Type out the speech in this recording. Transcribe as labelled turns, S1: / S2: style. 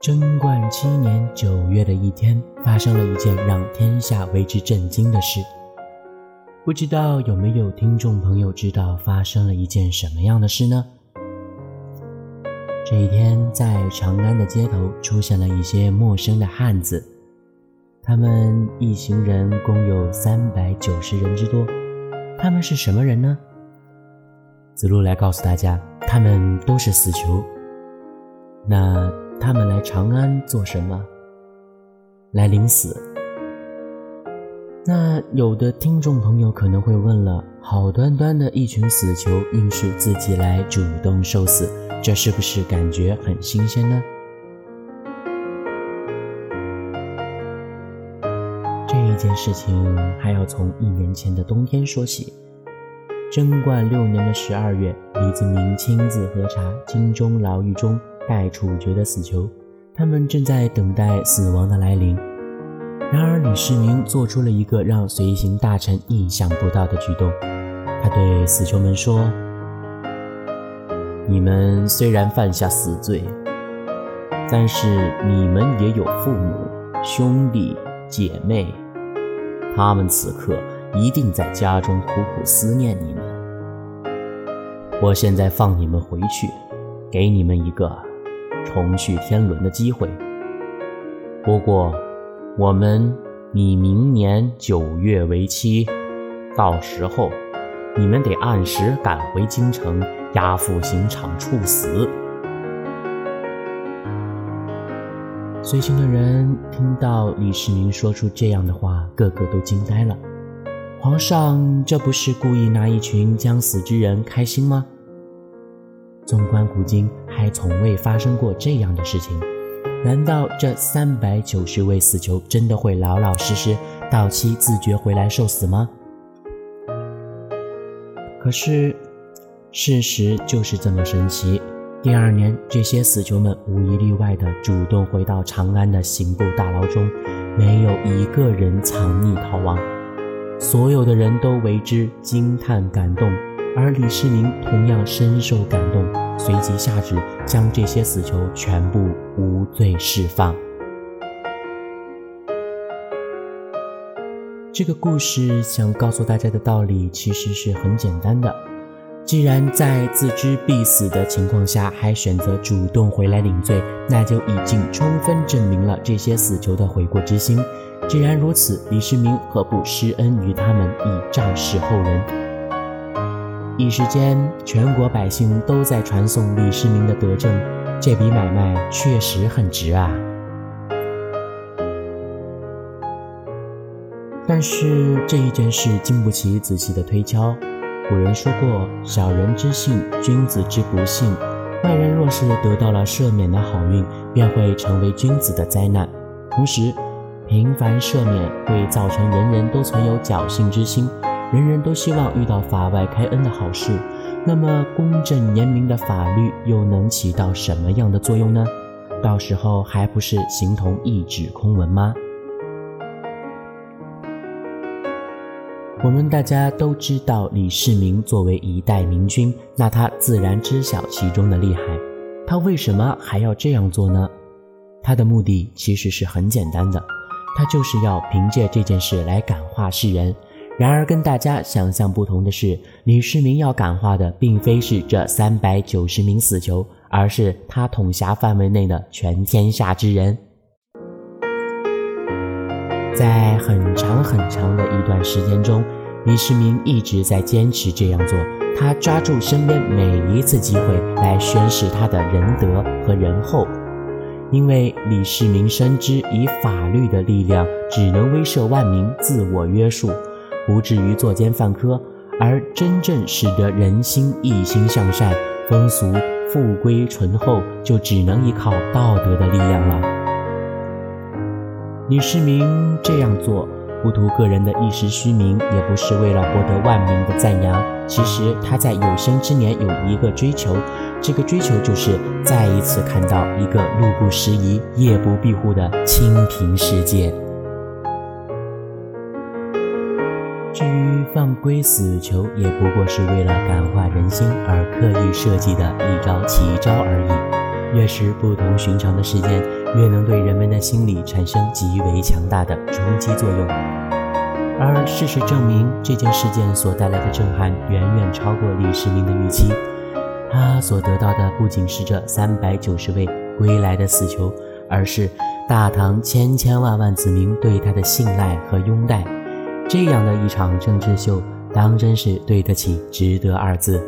S1: 贞观七年九月的一天，发生了一件让天下为之震惊的事。不知道有没有听众朋友知道发生了一件什么样的事呢？这一天，在长安的街头出现了一些陌生的汉子，他们一行人共有三百九十人之多。他们是什么人呢？子路来告诉大家，他们都是死囚。那。他们来长安做什么？来领死。那有的听众朋友可能会问了：好端端的一群死囚，硬是自己来主动受死，这是不是感觉很新鲜呢？这一件事情还要从一年前的冬天说起。贞观六年的十二月，李子明亲自核查京中牢狱中。待处决的死囚，他们正在等待死亡的来临。然而，李世民做出了一个让随行大臣意想不到的举动。他对死囚们说：“你们虽然犯下死罪，但是你们也有父母、兄弟、姐妹，他们此刻一定在家中苦苦思念你们。我现在放你们回去，给你们一个。”重续天伦的机会。不过，我们以明年九月为期，到时候你们得按时赶回京城，押赴刑场处死。随行的人听到李世民说出这样的话，个个都惊呆了。皇上这不是故意拿一群将死之人开心吗？纵观古今，还从未发生过这样的事情。难道这三百九十位死囚真的会老老实实到期自觉回来受死吗？可是，事实就是这么神奇。第二年，这些死囚们无一例外地主动回到长安的刑部大牢中，没有一个人藏匿逃亡，所有的人都为之惊叹感动。而李世民同样深受感动，随即下旨将这些死囚全部无罪释放。这个故事想告诉大家的道理其实是很简单的：既然在自知必死的情况下还选择主动回来领罪，那就已经充分证明了这些死囚的悔过之心。既然如此，李世民何不施恩于他们，以昭示后人？一时间，全国百姓都在传颂李世民的德政，这笔买卖确实很值啊。但是这一件事经不起仔细的推敲。古人说过：“小人之幸，君子之不幸。”外人若是得到了赦免的好运，便会成为君子的灾难。同时，频繁赦免会造成人人都存有侥幸之心。人人都希望遇到法外开恩的好事，那么公正严明的法律又能起到什么样的作用呢？到时候还不是形同一纸空文吗？我们大家都知道，李世民作为一代明君，那他自然知晓其中的厉害。他为什么还要这样做呢？他的目的其实是很简单的，他就是要凭借这件事来感化世人。然而，跟大家想象不同的是，李世民要感化的并非是这三百九十名死囚，而是他统辖范围内的全天下之人。在很长很长的一段时间中，李世民一直在坚持这样做。他抓住身边每一次机会来宣示他的仁德和仁厚，因为李世民深知以法律的力量只能威慑万民，自我约束。不至于作奸犯科，而真正使得人心一心向善、风俗富贵淳厚，就只能依靠道德的力量了。李世民这样做，不图个人的一时虚名，也不是为了博得万民的赞扬。其实他在有生之年有一个追求，这个追求就是再一次看到一个路不拾遗、夜不闭户的清平世界。至于放归死囚，也不过是为了感化人心而刻意设计的一招奇招而已。越是不同寻常的事件，越能对人们的心理产生极为强大的冲击作用。而事实证明，这件事件所带来的震撼远远超过李世民的预期。他所得到的不仅是这三百九十位归来的死囚，而是大唐千千万万子民对他的信赖和拥戴。这样的一场政治秀，当真是对得起“值得”二字。